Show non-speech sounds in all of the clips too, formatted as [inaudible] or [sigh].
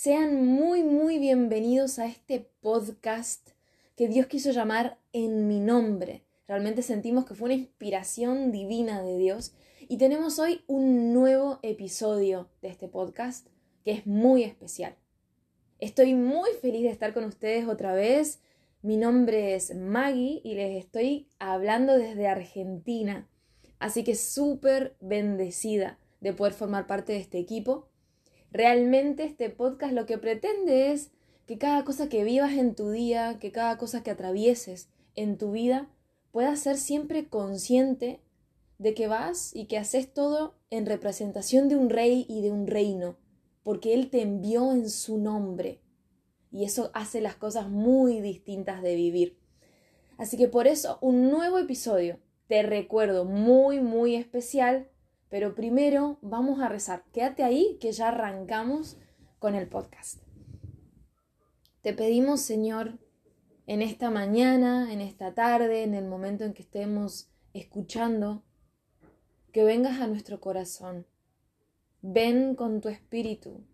Sean muy, muy bienvenidos a este podcast que Dios quiso llamar en mi nombre. Realmente sentimos que fue una inspiración divina de Dios y tenemos hoy un nuevo episodio de este podcast que es muy especial. Estoy muy feliz de estar con ustedes otra vez. Mi nombre es Maggie y les estoy hablando desde Argentina. Así que súper bendecida de poder formar parte de este equipo. Realmente este podcast lo que pretende es que cada cosa que vivas en tu día, que cada cosa que atravieses en tu vida, puedas ser siempre consciente de que vas y que haces todo en representación de un rey y de un reino, porque Él te envió en su nombre. Y eso hace las cosas muy distintas de vivir. Así que por eso un nuevo episodio, te recuerdo, muy, muy especial, pero primero vamos a rezar. Quédate ahí que ya arrancamos con el podcast. Te pedimos, Señor, en esta mañana, en esta tarde, en el momento en que estemos escuchando, que vengas a nuestro corazón. Ven con tu espíritu.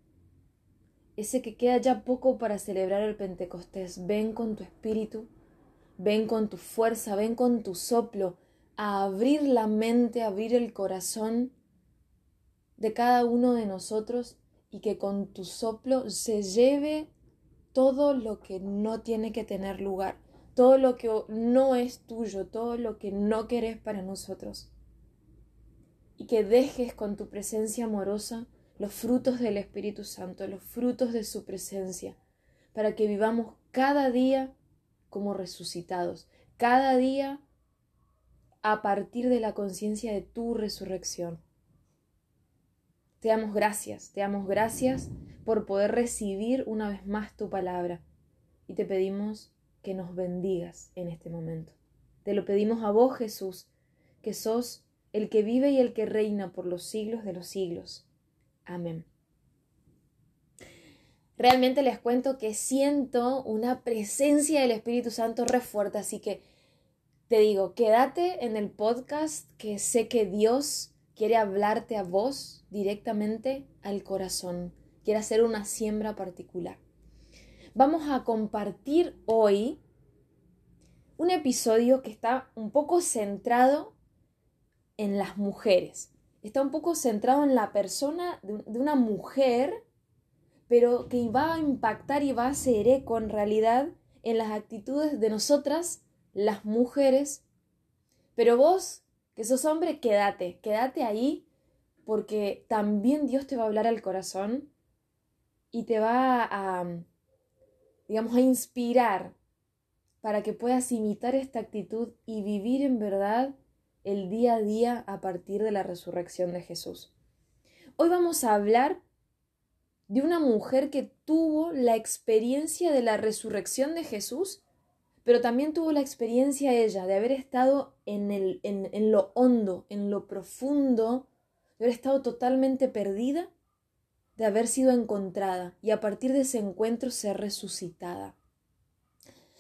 Ese que queda ya poco para celebrar el Pentecostés. Ven con tu espíritu. Ven con tu fuerza. Ven con tu soplo a abrir la mente, abrir el corazón de cada uno de nosotros y que con tu soplo se lleve todo lo que no tiene que tener lugar, todo lo que no es tuyo, todo lo que no querés para nosotros. Y que dejes con tu presencia amorosa los frutos del Espíritu Santo, los frutos de su presencia, para que vivamos cada día como resucitados, cada día a partir de la conciencia de tu resurrección. Te damos gracias, te damos gracias por poder recibir una vez más tu palabra y te pedimos que nos bendigas en este momento. Te lo pedimos a vos, Jesús, que sos el que vive y el que reina por los siglos de los siglos. Amén. Realmente les cuento que siento una presencia del Espíritu Santo re fuerte, así que te digo, quédate en el podcast que sé que Dios quiere hablarte a vos directamente al corazón, quiere hacer una siembra particular. Vamos a compartir hoy un episodio que está un poco centrado en las mujeres. Está un poco centrado en la persona de una mujer, pero que va a impactar y va a hacer eco en realidad en las actitudes de nosotras las mujeres, pero vos, que sos hombre, quédate, quédate ahí, porque también Dios te va a hablar al corazón y te va a, digamos, a inspirar para que puedas imitar esta actitud y vivir en verdad el día a día a partir de la resurrección de Jesús. Hoy vamos a hablar de una mujer que tuvo la experiencia de la resurrección de Jesús pero también tuvo la experiencia ella de haber estado en, el, en, en lo hondo, en lo profundo, de haber estado totalmente perdida, de haber sido encontrada y a partir de ese encuentro ser resucitada.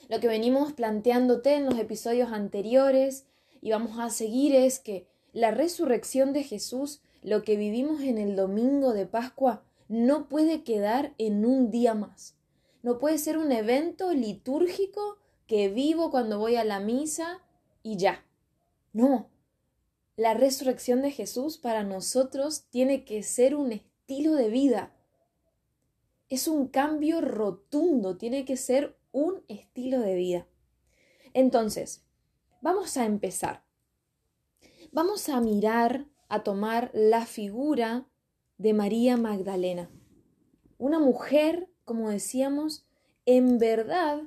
Lo que venimos planteándote en los episodios anteriores y vamos a seguir es que la resurrección de Jesús, lo que vivimos en el domingo de Pascua, no puede quedar en un día más. No puede ser un evento litúrgico que vivo cuando voy a la misa y ya. No, la resurrección de Jesús para nosotros tiene que ser un estilo de vida. Es un cambio rotundo, tiene que ser un estilo de vida. Entonces, vamos a empezar. Vamos a mirar, a tomar la figura de María Magdalena. Una mujer, como decíamos, en verdad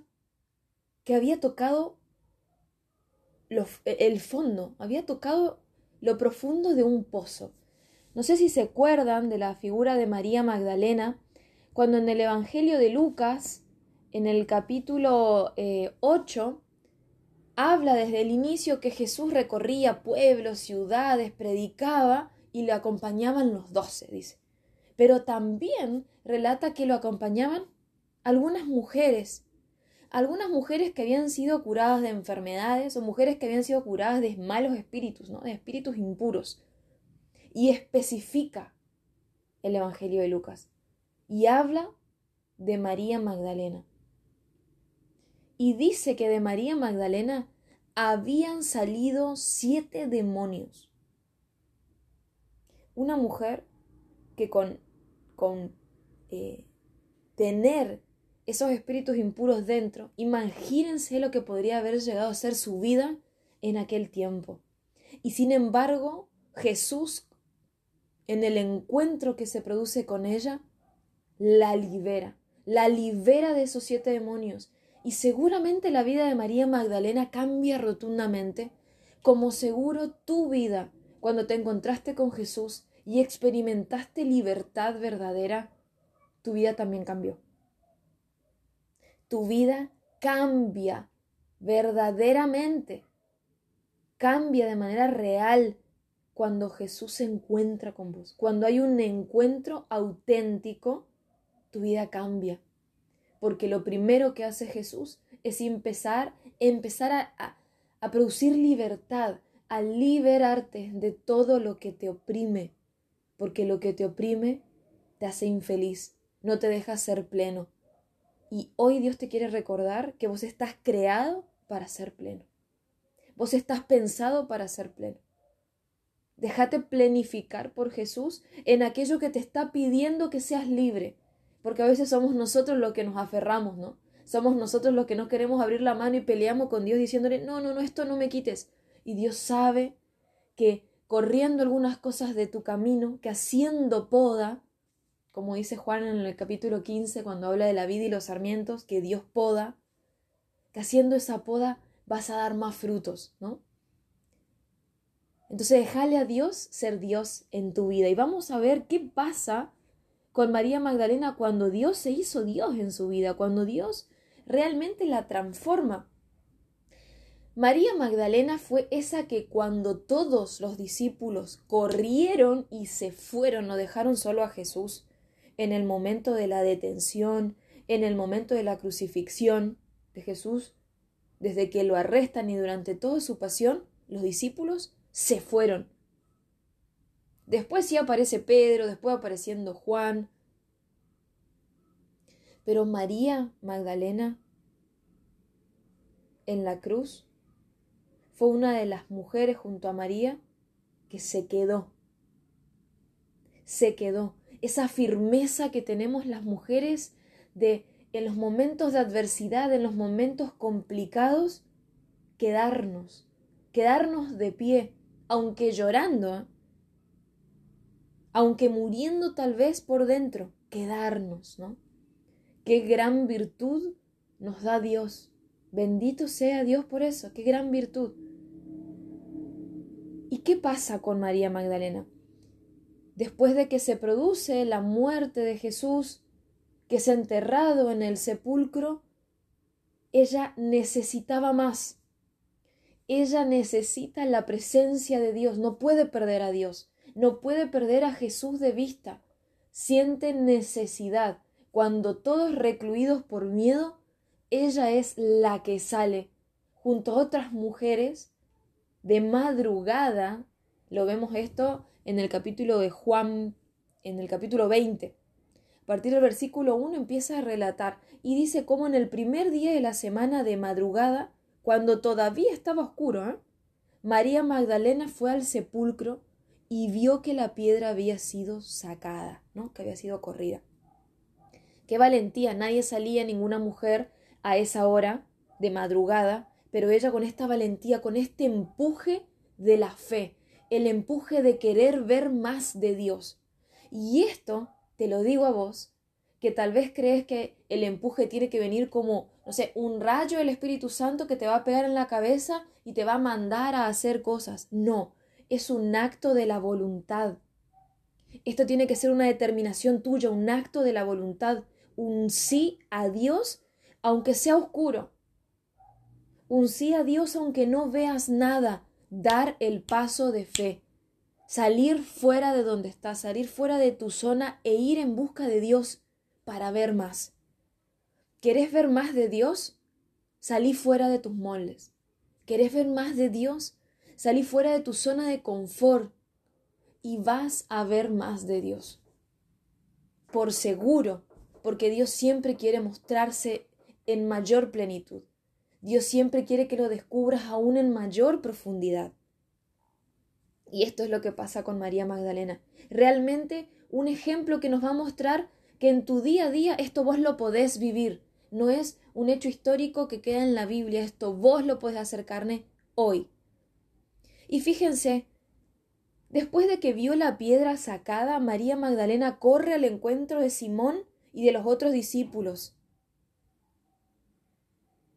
que había tocado el fondo, había tocado lo profundo de un pozo. No sé si se acuerdan de la figura de María Magdalena Cuando en el Evangelio de Lucas, en el capítulo 8, eh, habla desde el inicio que Jesús recorría pueblos, ciudades, predicaba y le acompañaban los doce, dice. Pero también relata que lo acompañaban algunas mujeres, algunas mujeres que habían sido curadas de enfermedades o mujeres que habían sido curadas de malos espíritus, ¿no? de espíritus impuros. Y especifica el Evangelio de Lucas y habla de María Magdalena. Y dice que de María Magdalena habían salido siete demonios. Una mujer que con, con eh, tener esos espíritus impuros dentro, imagínense lo que podría haber llegado a ser su vida en aquel tiempo. Y sin embargo, Jesús, en el encuentro que se produce con ella, la libera, la libera de esos siete demonios. Y seguramente la vida de María Magdalena cambia rotundamente, como seguro tu vida cuando te encontraste con Jesús y experimentaste libertad verdadera, tu vida también cambió. Tu vida cambia verdaderamente, cambia de manera real cuando Jesús se encuentra con vos, cuando hay un encuentro auténtico tu vida cambia. Porque lo primero que hace Jesús es empezar, empezar a, a producir libertad, a liberarte de todo lo que te oprime. Porque lo que te oprime te hace infeliz, no te deja ser pleno. Y hoy Dios te quiere recordar que vos estás creado para ser pleno. Vos estás pensado para ser pleno. Déjate plenificar por Jesús en aquello que te está pidiendo que seas libre, porque a veces somos nosotros los que nos aferramos, ¿no? Somos nosotros los que no queremos abrir la mano y peleamos con Dios diciéndole, no, no, no, esto no me quites. Y Dios sabe que corriendo algunas cosas de tu camino, que haciendo poda, como dice Juan en el capítulo 15 cuando habla de la vida y los sarmientos, que Dios poda, que haciendo esa poda vas a dar más frutos, ¿no? Entonces déjale a Dios ser Dios en tu vida y vamos a ver qué pasa con María Magdalena cuando Dios se hizo Dios en su vida, cuando Dios realmente la transforma. María Magdalena fue esa que cuando todos los discípulos corrieron y se fueron, no dejaron solo a Jesús, en el momento de la detención, en el momento de la crucifixión de Jesús, desde que lo arrestan y durante toda su pasión, los discípulos se fueron. Después sí aparece Pedro, después apareciendo Juan. Pero María Magdalena en la cruz fue una de las mujeres junto a María que se quedó. Se quedó. Esa firmeza que tenemos las mujeres de en los momentos de adversidad, en los momentos complicados, quedarnos, quedarnos de pie, aunque llorando, ¿eh? aunque muriendo tal vez por dentro, quedarnos, ¿no? Qué gran virtud nos da Dios. Bendito sea Dios por eso, qué gran virtud. ¿Y qué pasa con María Magdalena? Después de que se produce la muerte de Jesús, que es enterrado en el sepulcro, ella necesitaba más. Ella necesita la presencia de Dios, no puede perder a Dios no puede perder a Jesús de vista. Siente necesidad. Cuando todos recluidos por miedo, ella es la que sale, junto a otras mujeres, de madrugada. Lo vemos esto en el capítulo de Juan, en el capítulo 20. A partir del versículo 1 empieza a relatar y dice cómo en el primer día de la semana de madrugada, cuando todavía estaba oscuro, ¿eh? María Magdalena fue al sepulcro y vio que la piedra había sido sacada, ¿no? que había sido corrida. Qué valentía, nadie salía, ninguna mujer a esa hora de madrugada, pero ella con esta valentía, con este empuje de la fe, el empuje de querer ver más de Dios. Y esto, te lo digo a vos, que tal vez crees que el empuje tiene que venir como, no sé, un rayo del Espíritu Santo que te va a pegar en la cabeza y te va a mandar a hacer cosas. No, es un acto de la voluntad. Esto tiene que ser una determinación tuya, un acto de la voluntad, un sí a Dios, aunque sea oscuro. Un sí a Dios aunque no veas nada. Dar el paso de fe. Salir fuera de donde estás, salir fuera de tu zona e ir en busca de Dios para ver más. ¿Querés ver más de Dios? Salí fuera de tus moldes. ¿Querés ver más de Dios? Salí fuera de tu zona de confort y vas a ver más de Dios. Por seguro, porque Dios siempre quiere mostrarse en mayor plenitud. Dios siempre quiere que lo descubras aún en mayor profundidad. Y esto es lo que pasa con María Magdalena. Realmente un ejemplo que nos va a mostrar que en tu día a día esto vos lo podés vivir. No es un hecho histórico que queda en la Biblia, esto vos lo podés hacer carne hoy. Y fíjense, después de que vio la piedra sacada, María Magdalena corre al encuentro de Simón y de los otros discípulos.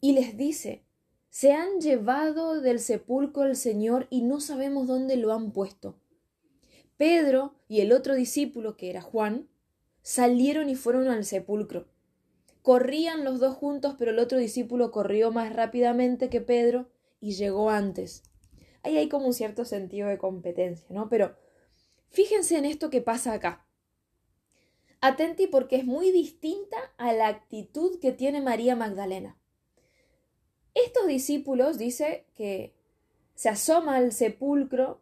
Y les dice, se han llevado del sepulcro el Señor y no sabemos dónde lo han puesto. Pedro y el otro discípulo, que era Juan, salieron y fueron al sepulcro. Corrían los dos juntos, pero el otro discípulo corrió más rápidamente que Pedro y llegó antes. Ahí hay como un cierto sentido de competencia, ¿no? Pero fíjense en esto que pasa acá. Atenti porque es muy distinta a la actitud que tiene María Magdalena. Estos discípulos, dice que se asoma al sepulcro,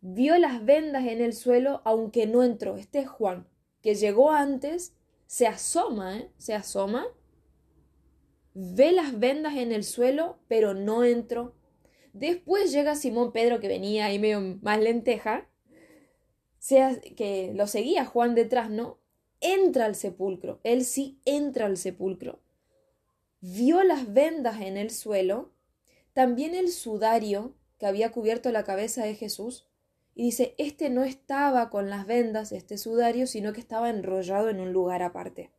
vio las vendas en el suelo, aunque no entró. Este es Juan, que llegó antes, se asoma, ¿eh? se asoma, ve las vendas en el suelo, pero no entró. Después llega Simón Pedro, que venía ahí medio más lenteja, que lo seguía Juan detrás, ¿no? Entra al sepulcro, él sí entra al sepulcro. Vio las vendas en el suelo, también el sudario que había cubierto la cabeza de Jesús, y dice, este no estaba con las vendas, este sudario, sino que estaba enrollado en un lugar aparte.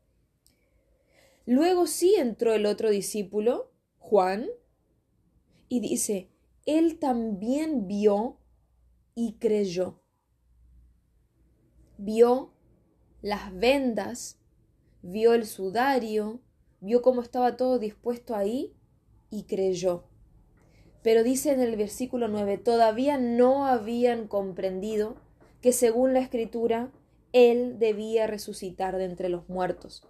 Luego sí entró el otro discípulo, Juan, y dice, él también vio y creyó vio las vendas, vio el sudario, vio cómo estaba todo dispuesto ahí y creyó. Pero dice en el versículo 9, todavía no habían comprendido que según la escritura, Él debía resucitar de entre los muertos.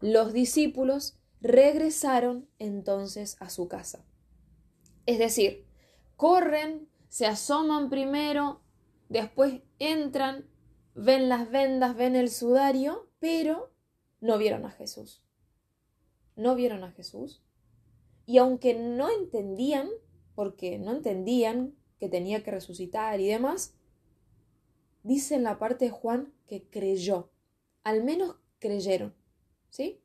Los discípulos regresaron entonces a su casa. Es decir, corren, se asoman primero, después entran ven las vendas, ven el sudario, pero no vieron a Jesús. No vieron a Jesús. Y aunque no entendían, porque no entendían que tenía que resucitar y demás, dice en la parte de Juan que creyó. Al menos creyeron, ¿sí?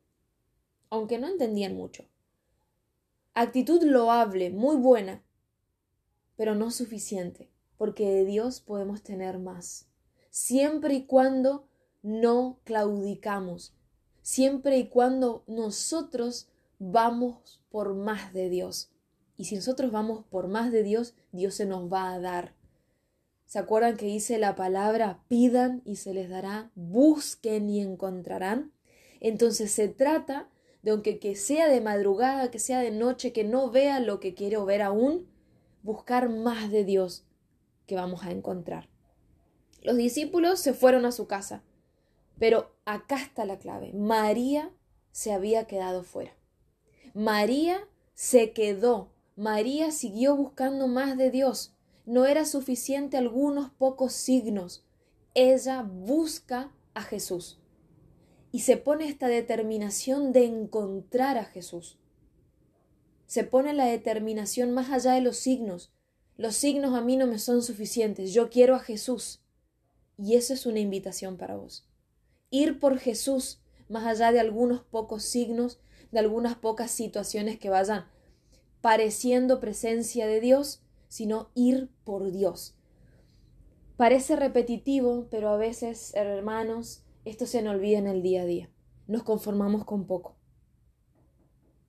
Aunque no entendían mucho. Actitud loable, muy buena, pero no suficiente, porque de Dios podemos tener más siempre y cuando no claudicamos, siempre y cuando nosotros vamos por más de Dios. Y si nosotros vamos por más de Dios, Dios se nos va a dar. ¿Se acuerdan que dice la palabra pidan y se les dará, busquen y encontrarán? Entonces se trata de aunque que sea de madrugada, que sea de noche, que no vea lo que quiero ver aún, buscar más de Dios que vamos a encontrar. Los discípulos se fueron a su casa. Pero acá está la clave. María se había quedado fuera. María se quedó. María siguió buscando más de Dios. No era suficiente algunos pocos signos. Ella busca a Jesús. Y se pone esta determinación de encontrar a Jesús. Se pone la determinación más allá de los signos. Los signos a mí no me son suficientes. Yo quiero a Jesús. Y eso es una invitación para vos. Ir por Jesús, más allá de algunos pocos signos, de algunas pocas situaciones que vayan pareciendo presencia de Dios, sino ir por Dios. Parece repetitivo, pero a veces, hermanos, esto se nos olvida en el día a día. Nos conformamos con poco.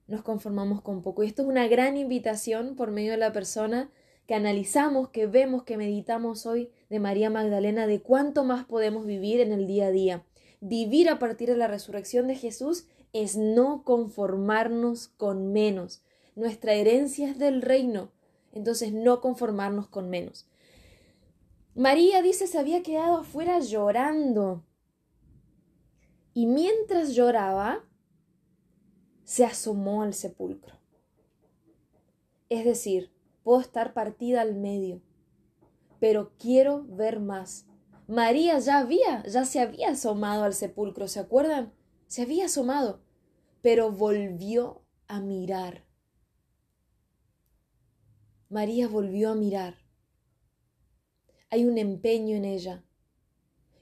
Nos conformamos con poco. Y esto es una gran invitación por medio de la persona que analizamos, que vemos, que meditamos hoy de María Magdalena de cuánto más podemos vivir en el día a día. Vivir a partir de la resurrección de Jesús es no conformarnos con menos. Nuestra herencia es del reino, entonces no conformarnos con menos. María dice se había quedado afuera llorando. Y mientras lloraba, se asomó al sepulcro. Es decir, puedo estar partida al medio, pero quiero ver más. María ya había, ya se había asomado al sepulcro, ¿se acuerdan? Se había asomado, pero volvió a mirar. María volvió a mirar. Hay un empeño en ella.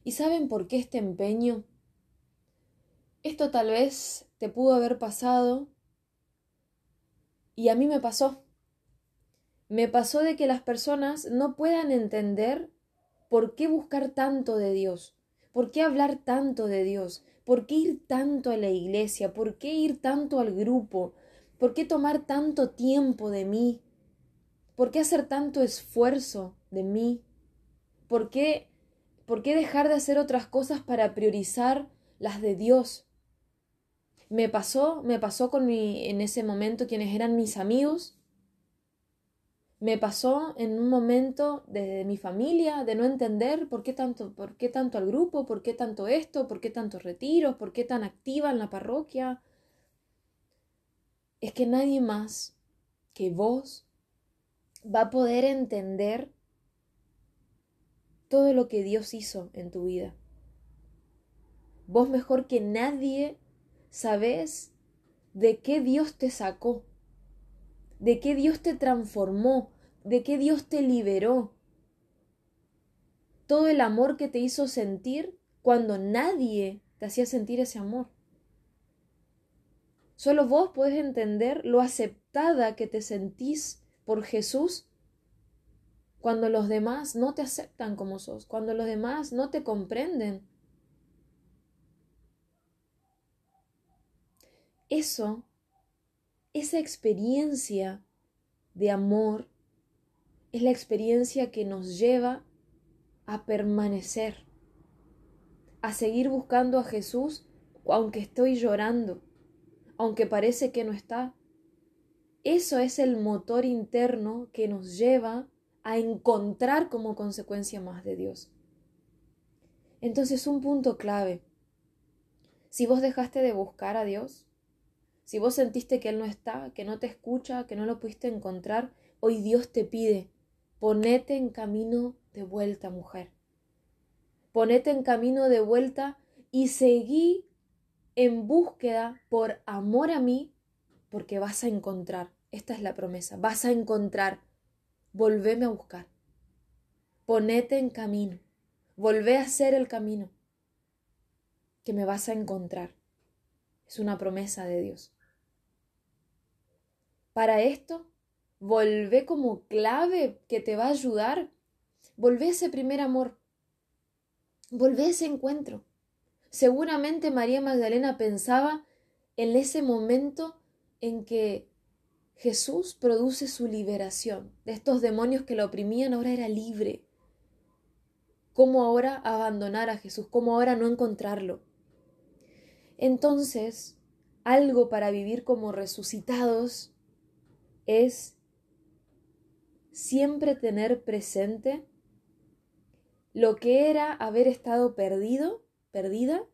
¿Y saben por qué este empeño? Esto tal vez te pudo haber pasado y a mí me pasó. Me pasó de que las personas no puedan entender por qué buscar tanto de Dios, por qué hablar tanto de Dios, por qué ir tanto a la iglesia, por qué ir tanto al grupo, por qué tomar tanto tiempo de mí, por qué hacer tanto esfuerzo de mí, por qué, por qué dejar de hacer otras cosas para priorizar las de Dios. Me pasó, me pasó con mi, en ese momento quienes eran mis amigos. Me pasó en un momento de mi familia de no entender por qué tanto, por qué tanto al grupo, por qué tanto esto, por qué tantos retiros, por qué tan activa en la parroquia. Es que nadie más que vos va a poder entender todo lo que Dios hizo en tu vida. Vos mejor que nadie sabes de qué Dios te sacó, de qué Dios te transformó, de qué Dios te liberó. Todo el amor que te hizo sentir cuando nadie te hacía sentir ese amor. Solo vos podés entender lo aceptada que te sentís por Jesús cuando los demás no te aceptan como sos, cuando los demás no te comprenden. Eso, esa experiencia de amor, es la experiencia que nos lleva a permanecer, a seguir buscando a Jesús aunque estoy llorando, aunque parece que no está. Eso es el motor interno que nos lleva a encontrar como consecuencia más de Dios. Entonces, un punto clave. Si vos dejaste de buscar a Dios, si vos sentiste que Él no está, que no te escucha, que no lo pudiste encontrar, hoy Dios te pide, ponete en camino de vuelta, mujer. Ponete en camino de vuelta y seguí en búsqueda por amor a mí, porque vas a encontrar. Esta es la promesa, vas a encontrar. Volveme a buscar. Ponete en camino. Volvé a hacer el camino que me vas a encontrar. Es una promesa de Dios. Para esto, volvé como clave que te va a ayudar. Volvé ese primer amor. Volvé ese encuentro. Seguramente María Magdalena pensaba en ese momento en que Jesús produce su liberación de estos demonios que la oprimían, ahora era libre. ¿Cómo ahora abandonar a Jesús? ¿Cómo ahora no encontrarlo? Entonces, algo para vivir como resucitados es siempre tener presente lo que era haber estado perdido, perdida,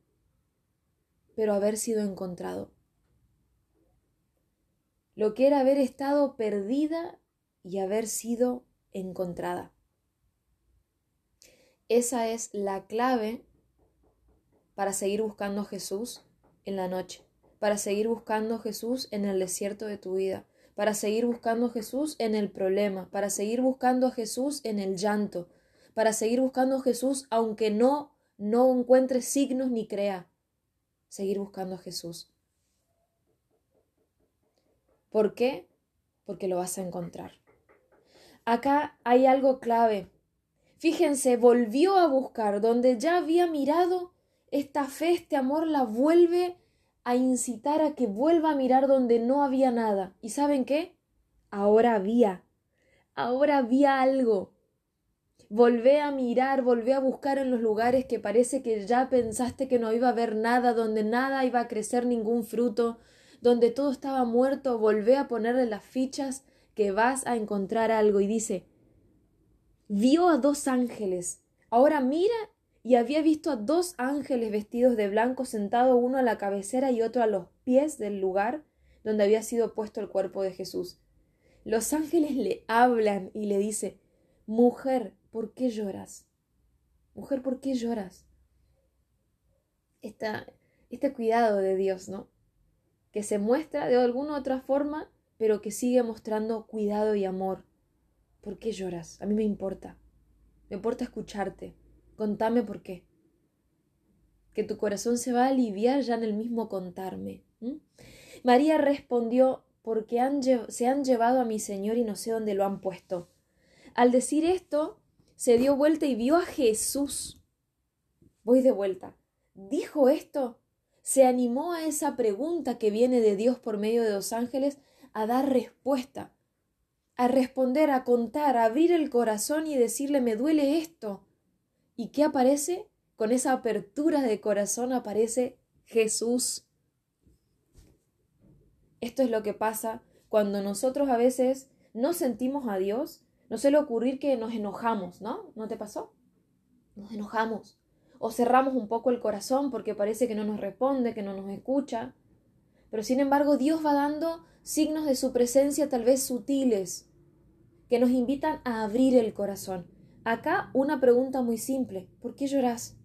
pero haber sido encontrado. Lo que era haber estado perdida y haber sido encontrada. Esa es la clave para seguir buscando a Jesús en la noche, para seguir buscando a Jesús en el desierto de tu vida, para seguir buscando a Jesús en el problema, para seguir buscando a Jesús en el llanto, para seguir buscando a Jesús aunque no no encuentre signos ni crea. Seguir buscando a Jesús. ¿Por qué? Porque lo vas a encontrar. Acá hay algo clave. Fíjense, volvió a buscar donde ya había mirado, esta fe, este amor la vuelve a incitar a que vuelva a mirar donde no había nada. ¿Y saben qué? Ahora había. Ahora había algo. Volvé a mirar, volvé a buscar en los lugares que parece que ya pensaste que no iba a haber nada, donde nada iba a crecer ningún fruto, donde todo estaba muerto, volvé a ponerle las fichas que vas a encontrar algo. Y dice, vio a dos ángeles. Ahora mira y había visto a dos ángeles vestidos de blanco sentados uno a la cabecera y otro a los pies del lugar donde había sido puesto el cuerpo de Jesús. Los ángeles le hablan y le dice, Mujer, ¿por qué lloras? Mujer, ¿por qué lloras? Este cuidado de Dios, ¿no? Que se muestra de alguna otra forma, pero que sigue mostrando cuidado y amor. ¿Por qué lloras? A mí me importa. Me importa escucharte. Contame por qué. Que tu corazón se va a aliviar ya en el mismo contarme. María respondió, porque se han llevado a mi Señor y no sé dónde lo han puesto. Al decir esto, se dio vuelta y vio a Jesús. Voy de vuelta. Dijo esto. Se animó a esa pregunta que viene de Dios por medio de los ángeles a dar respuesta, a responder, a contar, a abrir el corazón y decirle me duele esto. ¿Y qué aparece? Con esa apertura de corazón aparece Jesús. Esto es lo que pasa cuando nosotros a veces no sentimos a Dios. No suele ocurrir que nos enojamos, ¿no? ¿No te pasó? Nos enojamos. O cerramos un poco el corazón porque parece que no nos responde, que no nos escucha. Pero sin embargo Dios va dando signos de su presencia tal vez sutiles, que nos invitan a abrir el corazón. Acá una pregunta muy simple. ¿Por qué lloras?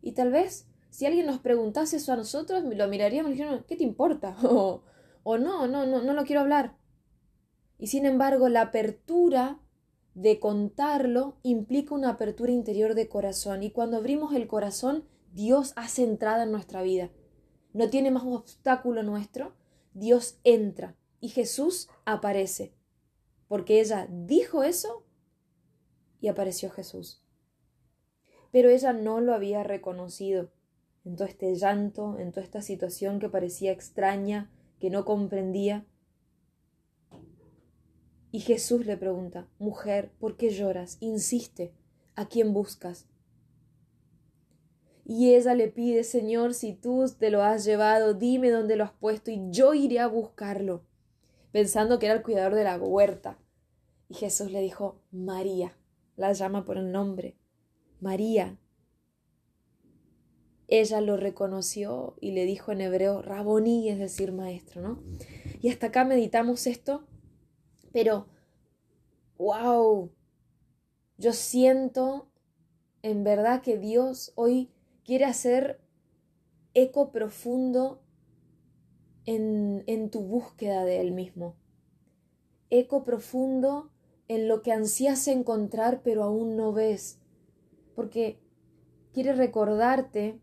Y tal vez si alguien nos preguntase eso a nosotros, lo miraríamos y diríamos, ¿qué te importa? [laughs] o no, no, no, no lo quiero hablar. Y sin embargo, la apertura de contarlo implica una apertura interior de corazón. Y cuando abrimos el corazón, Dios hace entrada en nuestra vida. No tiene más obstáculo nuestro. Dios entra y Jesús aparece. Porque ella dijo eso y apareció Jesús. Pero ella no lo había reconocido. En todo este llanto, en toda esta situación que parecía extraña, que no comprendía. Y Jesús le pregunta, Mujer, ¿por qué lloras? Insiste, ¿a quién buscas? Y ella le pide, Señor, si tú te lo has llevado, dime dónde lo has puesto y yo iré a buscarlo, pensando que era el cuidador de la huerta. Y Jesús le dijo, María, la llama por el nombre, María. Ella lo reconoció y le dijo en hebreo Raboní, es decir, maestro, ¿no? Y hasta acá meditamos esto, pero, wow, yo siento en verdad que Dios hoy quiere hacer eco profundo en, en tu búsqueda de Él mismo. Eco profundo en lo que ansías encontrar pero aún no ves. Porque quiere recordarte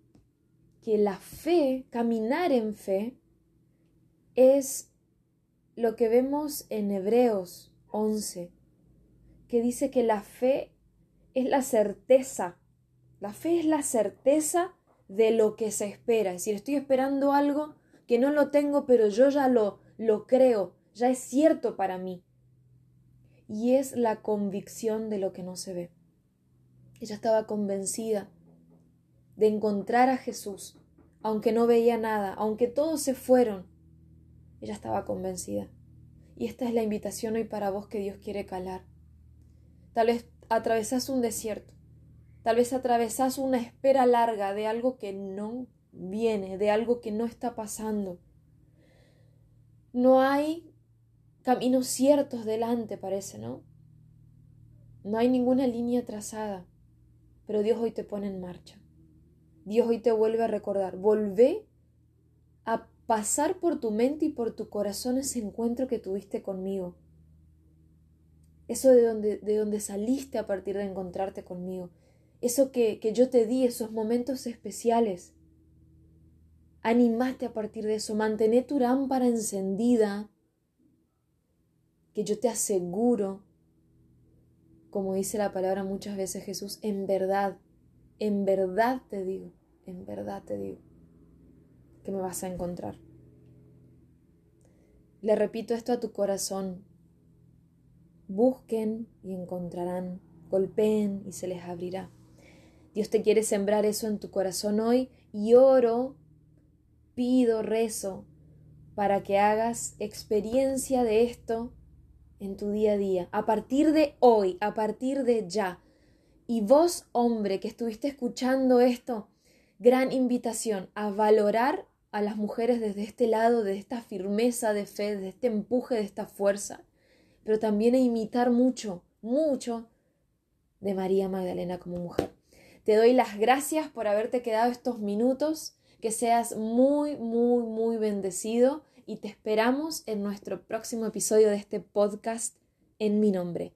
que la fe, caminar en fe, es lo que vemos en Hebreos 11, que dice que la fe es la certeza, la fe es la certeza de lo que se espera, es decir, estoy esperando algo que no lo tengo, pero yo ya lo, lo creo, ya es cierto para mí. Y es la convicción de lo que no se ve. Ella estaba convencida de encontrar a Jesús, aunque no veía nada, aunque todos se fueron. Ella estaba convencida. Y esta es la invitación hoy para vos que Dios quiere calar. Tal vez atravesás un desierto, tal vez atravesás una espera larga de algo que no viene, de algo que no está pasando. No hay caminos ciertos delante, parece, ¿no? No hay ninguna línea trazada, pero Dios hoy te pone en marcha. Dios hoy te vuelve a recordar, volvé a pasar por tu mente y por tu corazón ese encuentro que tuviste conmigo. Eso de donde, de donde saliste a partir de encontrarte conmigo. Eso que, que yo te di, esos momentos especiales. Animate a partir de eso, mantené tu lámpara encendida, que yo te aseguro, como dice la palabra muchas veces Jesús, en verdad en verdad te digo, en verdad te digo, que me vas a encontrar. Le repito esto a tu corazón. Busquen y encontrarán. golpeen y se les abrirá. Dios te quiere sembrar eso en tu corazón hoy y oro, pido, rezo para que hagas experiencia de esto en tu día a día, a partir de hoy, a partir de ya. Y vos, hombre, que estuviste escuchando esto, gran invitación a valorar a las mujeres desde este lado, de esta firmeza de fe, de este empuje, de esta fuerza, pero también a imitar mucho, mucho de María Magdalena como mujer. Te doy las gracias por haberte quedado estos minutos, que seas muy, muy, muy bendecido y te esperamos en nuestro próximo episodio de este podcast en mi nombre.